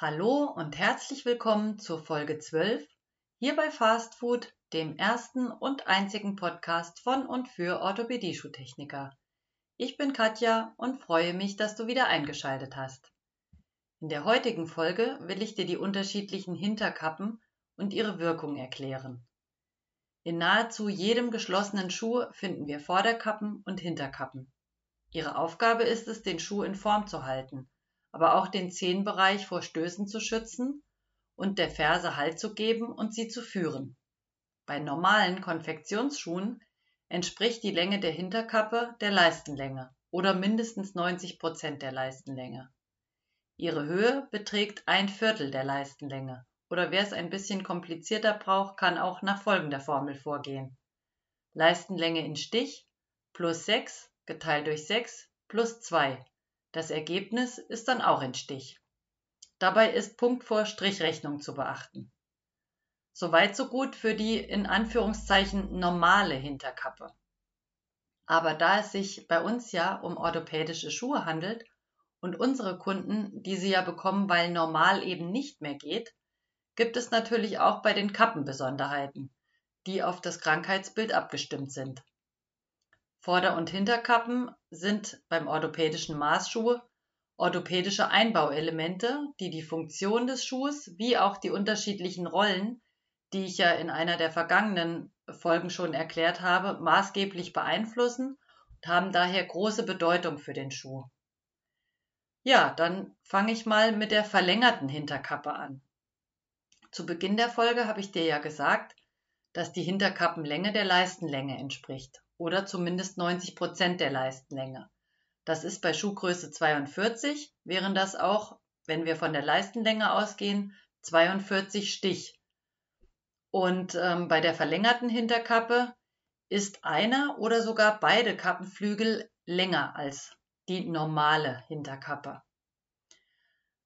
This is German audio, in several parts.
Hallo und herzlich willkommen zur Folge 12 hier bei Fast Food, dem ersten und einzigen Podcast von und für Orthopädie-Schuhtechniker. Ich bin Katja und freue mich, dass du wieder eingeschaltet hast. In der heutigen Folge will ich dir die unterschiedlichen Hinterkappen und ihre Wirkung erklären. In nahezu jedem geschlossenen Schuh finden wir Vorderkappen und Hinterkappen. Ihre Aufgabe ist es, den Schuh in Form zu halten aber auch den Zehenbereich vor Stößen zu schützen und der Ferse Halt zu geben und sie zu führen. Bei normalen Konfektionsschuhen entspricht die Länge der Hinterkappe der Leistenlänge oder mindestens 90 Prozent der Leistenlänge. Ihre Höhe beträgt ein Viertel der Leistenlänge oder wer es ein bisschen komplizierter braucht, kann auch nach folgender Formel vorgehen. Leistenlänge in Stich plus 6 geteilt durch 6 plus 2 das Ergebnis ist dann auch in Stich. Dabei ist Punkt vor Strichrechnung zu beachten. Soweit so gut für die in Anführungszeichen normale Hinterkappe. Aber da es sich bei uns ja um orthopädische Schuhe handelt und unsere Kunden diese ja bekommen, weil normal eben nicht mehr geht, gibt es natürlich auch bei den Kappen Besonderheiten, die auf das Krankheitsbild abgestimmt sind. Vorder- und Hinterkappen sind beim orthopädischen Maßschuh orthopädische Einbauelemente, die die Funktion des Schuhs wie auch die unterschiedlichen Rollen, die ich ja in einer der vergangenen Folgen schon erklärt habe, maßgeblich beeinflussen und haben daher große Bedeutung für den Schuh. Ja, dann fange ich mal mit der verlängerten Hinterkappe an. Zu Beginn der Folge habe ich dir ja gesagt, dass die Hinterkappenlänge der Leistenlänge entspricht oder zumindest 90 Prozent der Leistenlänge. Das ist bei Schuhgröße 42, wären das auch, wenn wir von der Leistenlänge ausgehen, 42 Stich. Und ähm, bei der verlängerten Hinterkappe ist einer oder sogar beide Kappenflügel länger als die normale Hinterkappe.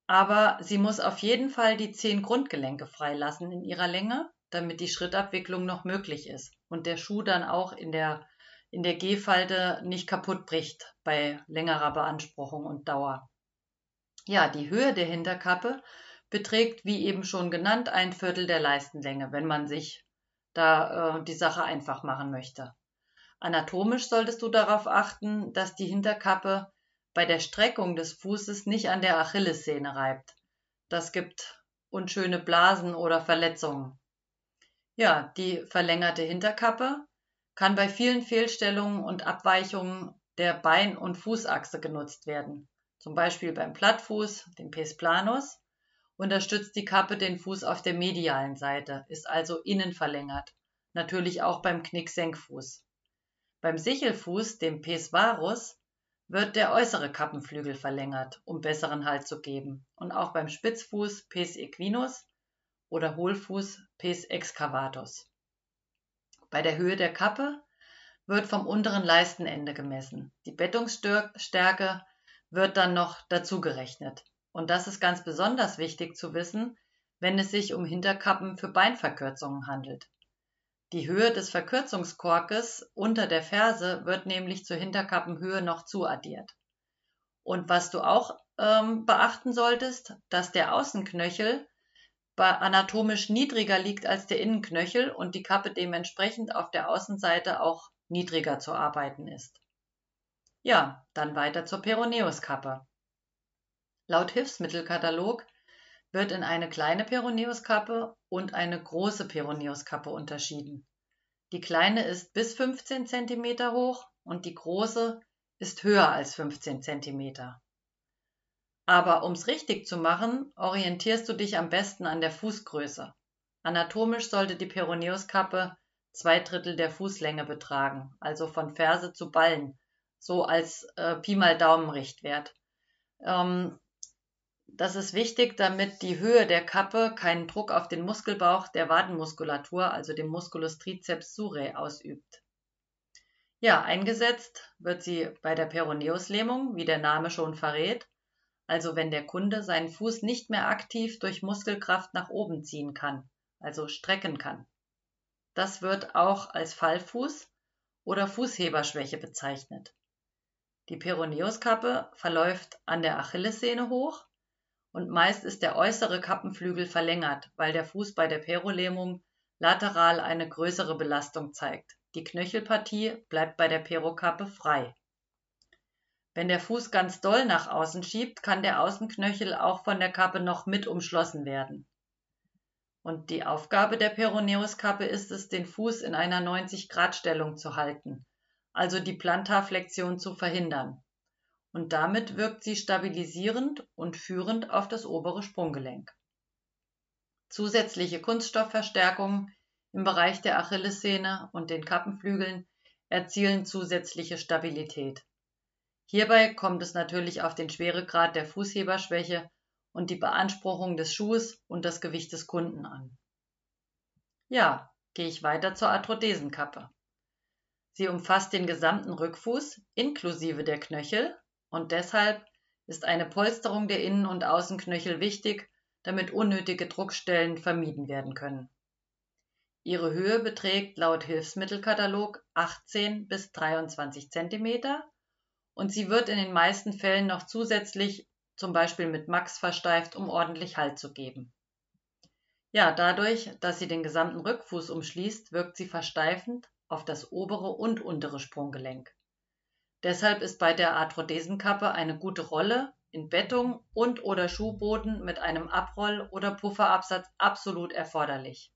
Aber sie muss auf jeden Fall die zehn Grundgelenke freilassen in ihrer Länge, damit die Schrittabwicklung noch möglich ist und der Schuh dann auch in der in der G-Falte nicht kaputt bricht bei längerer Beanspruchung und Dauer. Ja, die Höhe der Hinterkappe beträgt, wie eben schon genannt, ein Viertel der Leistenlänge, wenn man sich da äh, die Sache einfach machen möchte. Anatomisch solltest du darauf achten, dass die Hinterkappe bei der Streckung des Fußes nicht an der Achillessehne reibt. Das gibt unschöne Blasen oder Verletzungen. Ja, die verlängerte Hinterkappe kann bei vielen Fehlstellungen und Abweichungen der Bein- und Fußachse genutzt werden. Zum Beispiel beim Plattfuß, dem Pes planus, unterstützt die Kappe den Fuß auf der medialen Seite, ist also innen verlängert. Natürlich auch beim Knicksenkfuß. Beim Sichelfuß, dem Pes varus, wird der äußere Kappenflügel verlängert, um besseren Halt zu geben. Und auch beim Spitzfuß Pes equinus oder Hohlfuß Pes excavatus. Bei der Höhe der Kappe wird vom unteren Leistenende gemessen. Die Bettungsstärke wird dann noch dazu gerechnet. Und das ist ganz besonders wichtig zu wissen, wenn es sich um Hinterkappen für Beinverkürzungen handelt. Die Höhe des Verkürzungskorkes unter der Ferse wird nämlich zur Hinterkappenhöhe noch zuaddiert. Und was du auch ähm, beachten solltest, dass der Außenknöchel anatomisch niedriger liegt als der Innenknöchel und die Kappe dementsprechend auf der Außenseite auch niedriger zu arbeiten ist. Ja, dann weiter zur Peroneuskappe. Laut Hilfsmittelkatalog wird in eine kleine Peroneuskappe und eine große Peroneuskappe unterschieden. Die kleine ist bis 15 cm hoch und die große ist höher als 15 cm. Aber um's richtig zu machen, orientierst du dich am besten an der Fußgröße. Anatomisch sollte die Peroneuskappe zwei Drittel der Fußlänge betragen, also von Ferse zu Ballen, so als äh, Pi mal Daumen Richtwert. Ähm, das ist wichtig, damit die Höhe der Kappe keinen Druck auf den Muskelbauch der Wadenmuskulatur, also dem Musculus triceps surae, ausübt. Ja, eingesetzt wird sie bei der Peroneuslähmung, wie der Name schon verrät, also wenn der Kunde seinen Fuß nicht mehr aktiv durch Muskelkraft nach oben ziehen kann, also strecken kann. Das wird auch als Fallfuß oder Fußheberschwäche bezeichnet. Die Peroneuskappe verläuft an der Achillessehne hoch und meist ist der äußere Kappenflügel verlängert, weil der Fuß bei der Perolähmung lateral eine größere Belastung zeigt. Die Knöchelpartie bleibt bei der Perokappe frei. Wenn der Fuß ganz doll nach außen schiebt, kann der Außenknöchel auch von der Kappe noch mit umschlossen werden. Und die Aufgabe der Peroneuskappe ist es, den Fuß in einer 90-Grad-Stellung zu halten, also die Plantarflexion zu verhindern. Und damit wirkt sie stabilisierend und führend auf das obere Sprunggelenk. Zusätzliche Kunststoffverstärkungen im Bereich der Achillessehne und den Kappenflügeln erzielen zusätzliche Stabilität. Hierbei kommt es natürlich auf den Schweregrad der Fußheberschwäche und die Beanspruchung des Schuhs und das Gewicht des Kunden an. Ja, gehe ich weiter zur Arthrodesenkappe. Sie umfasst den gesamten Rückfuß inklusive der Knöchel und deshalb ist eine Polsterung der Innen- und Außenknöchel wichtig, damit unnötige Druckstellen vermieden werden können. Ihre Höhe beträgt laut Hilfsmittelkatalog 18 bis 23 cm und sie wird in den meisten Fällen noch zusätzlich zum Beispiel mit Max versteift, um ordentlich Halt zu geben. Ja, dadurch, dass sie den gesamten Rückfuß umschließt, wirkt sie versteifend auf das obere und untere Sprunggelenk. Deshalb ist bei der Arthrodesenkappe eine gute Rolle in Bettung und oder Schuhboden mit einem Abroll- oder Pufferabsatz absolut erforderlich.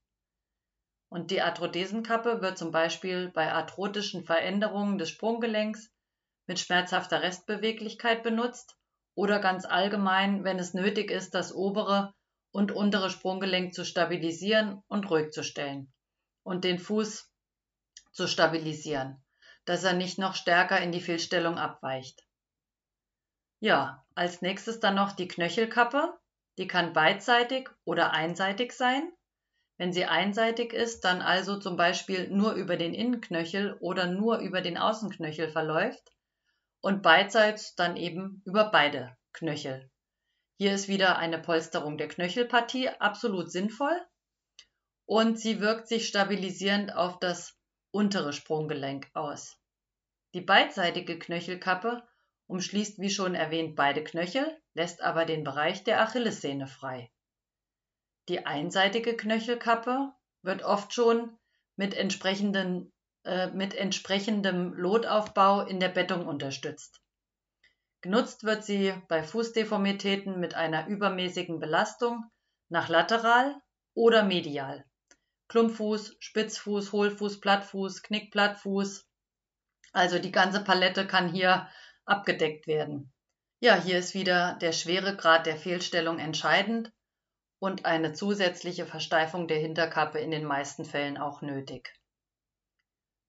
Und die Arthrodesenkappe wird zum Beispiel bei arthrotischen Veränderungen des Sprunggelenks mit schmerzhafter Restbeweglichkeit benutzt oder ganz allgemein, wenn es nötig ist, das obere und untere Sprunggelenk zu stabilisieren und ruhig zu stellen und den Fuß zu stabilisieren, dass er nicht noch stärker in die Fehlstellung abweicht. Ja, als nächstes dann noch die Knöchelkappe. Die kann beidseitig oder einseitig sein. Wenn sie einseitig ist, dann also zum Beispiel nur über den Innenknöchel oder nur über den Außenknöchel verläuft und beidseits dann eben über beide Knöchel. Hier ist wieder eine Polsterung der Knöchelpartie absolut sinnvoll und sie wirkt sich stabilisierend auf das untere Sprunggelenk aus. Die beidseitige Knöchelkappe umschließt wie schon erwähnt beide Knöchel, lässt aber den Bereich der Achillessehne frei. Die einseitige Knöchelkappe wird oft schon mit entsprechenden äh, mit entsprechendem Lotaufbau in der Bettung unterstützt. Genutzt wird sie bei Fußdeformitäten mit einer übermäßigen Belastung nach lateral oder medial. Klumpfuß, Spitzfuß, Hohlfuß, Plattfuß, Knickplattfuß. Also die ganze Palette kann hier abgedeckt werden. Ja, hier ist wieder der Schweregrad der Fehlstellung entscheidend und eine zusätzliche Versteifung der Hinterkappe in den meisten Fällen auch nötig.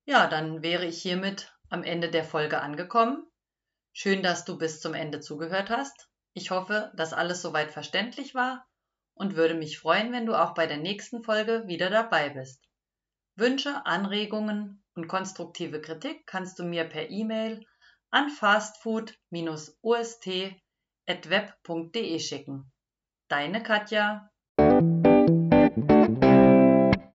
Ja, dann wäre ich hiermit am Ende der Folge angekommen. Schön, dass du bis zum Ende zugehört hast. Ich hoffe, dass alles soweit verständlich war und würde mich freuen, wenn du auch bei der nächsten Folge wieder dabei bist. Wünsche, Anregungen und konstruktive Kritik kannst du mir per E-Mail an fastfood-ust.web.de schicken. Deine Katja.